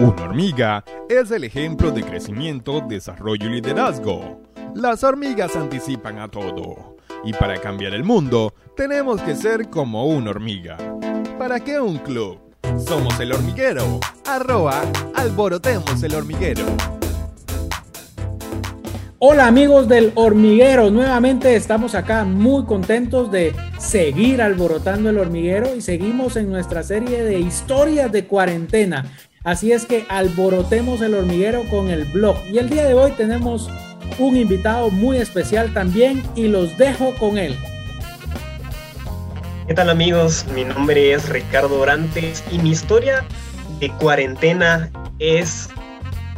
Una hormiga es el ejemplo de crecimiento, desarrollo y liderazgo. Las hormigas anticipan a todo. Y para cambiar el mundo, tenemos que ser como una hormiga. ¿Para qué un club? Somos el hormiguero. Arroba, alborotemos el hormiguero. Hola amigos del hormiguero, nuevamente estamos acá muy contentos de seguir alborotando el hormiguero y seguimos en nuestra serie de historias de cuarentena. Así es que alborotemos el hormiguero con el blog. Y el día de hoy tenemos un invitado muy especial también y los dejo con él. ¿Qué tal amigos? Mi nombre es Ricardo Orantes y mi historia de cuarentena es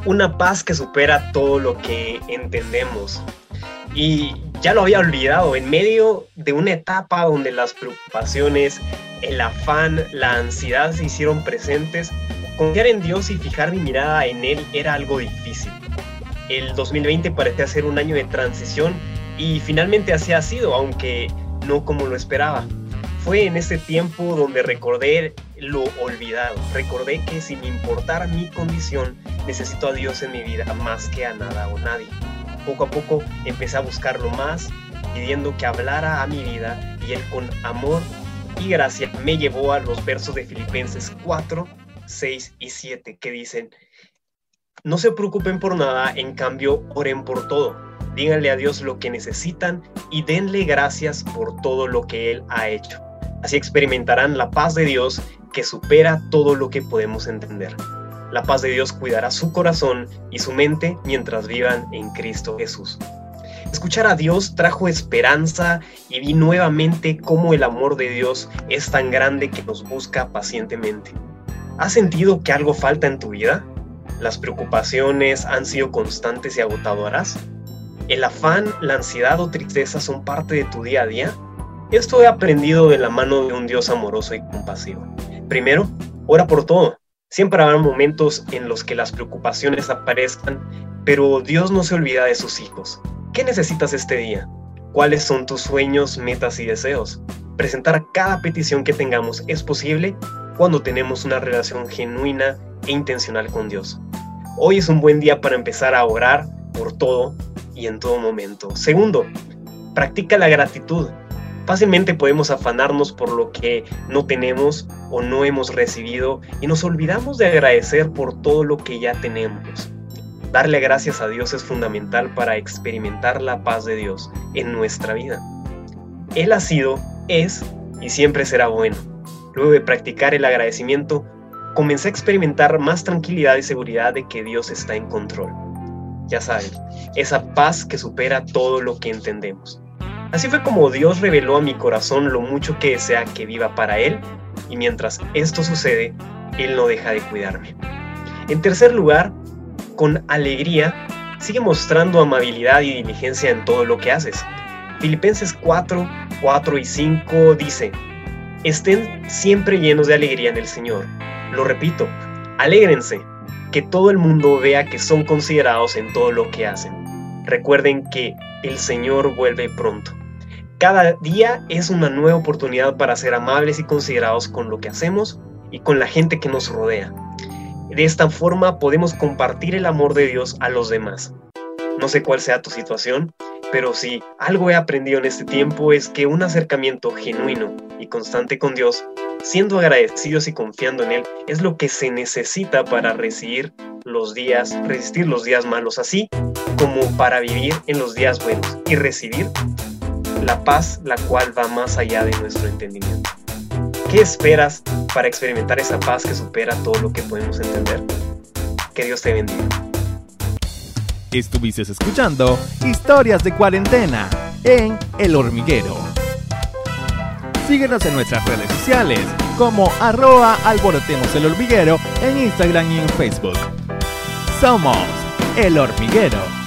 una paz que supera todo lo que entendemos. Y ya lo había olvidado, en medio de una etapa donde las preocupaciones, el afán, la ansiedad se hicieron presentes, Confiar en Dios y fijar mi mirada en Él era algo difícil. El 2020 parecía ser un año de transición y finalmente así ha sido, aunque no como lo esperaba. Fue en ese tiempo donde recordé lo olvidado, recordé que sin importar mi condición, necesito a Dios en mi vida más que a nada o nadie. Poco a poco empecé a buscarlo más, pidiendo que hablara a mi vida y Él con amor y gracia me llevó a los versos de Filipenses 4, 6 y 7 que dicen, no se preocupen por nada, en cambio oren por todo. Díganle a Dios lo que necesitan y denle gracias por todo lo que Él ha hecho. Así experimentarán la paz de Dios que supera todo lo que podemos entender. La paz de Dios cuidará su corazón y su mente mientras vivan en Cristo Jesús. Escuchar a Dios trajo esperanza y vi nuevamente cómo el amor de Dios es tan grande que nos busca pacientemente. ¿Has sentido que algo falta en tu vida? ¿Las preocupaciones han sido constantes y agotadoras? ¿El afán, la ansiedad o tristeza son parte de tu día a día? Esto he aprendido de la mano de un Dios amoroso y compasivo. Primero, ora por todo. Siempre habrá momentos en los que las preocupaciones aparezcan, pero Dios no se olvida de sus hijos. ¿Qué necesitas este día? ¿Cuáles son tus sueños, metas y deseos? Presentar cada petición que tengamos es posible cuando tenemos una relación genuina e intencional con Dios. Hoy es un buen día para empezar a orar por todo y en todo momento. Segundo, practica la gratitud. Fácilmente podemos afanarnos por lo que no tenemos o no hemos recibido y nos olvidamos de agradecer por todo lo que ya tenemos. Darle gracias a Dios es fundamental para experimentar la paz de Dios en nuestra vida. Él ha sido, es y siempre será bueno. Luego de practicar el agradecimiento, comencé a experimentar más tranquilidad y seguridad de que Dios está en control. Ya saben, esa paz que supera todo lo que entendemos. Así fue como Dios reveló a mi corazón lo mucho que desea que viva para Él y mientras esto sucede, Él no deja de cuidarme. En tercer lugar, con alegría, sigue mostrando amabilidad y diligencia en todo lo que haces. Filipenses 4, 4 y 5 dice, Estén siempre llenos de alegría en el Señor. Lo repito, alégrense, que todo el mundo vea que son considerados en todo lo que hacen. Recuerden que el Señor vuelve pronto. Cada día es una nueva oportunidad para ser amables y considerados con lo que hacemos y con la gente que nos rodea. De esta forma podemos compartir el amor de Dios a los demás. No sé cuál sea tu situación, pero si algo he aprendido en este tiempo es que un acercamiento genuino y constante con Dios, siendo agradecidos y confiando en Él, es lo que se necesita para recibir los días, resistir los días malos, así como para vivir en los días buenos y recibir la paz la cual va más allá de nuestro entendimiento. ¿Qué esperas para experimentar esa paz que supera todo lo que podemos entender? Que Dios te bendiga. Estuviste escuchando Historias de Cuarentena en El Hormiguero. Síguenos en nuestras redes sociales como arroba alborotemos el hormiguero en Instagram y en Facebook. Somos El Hormiguero.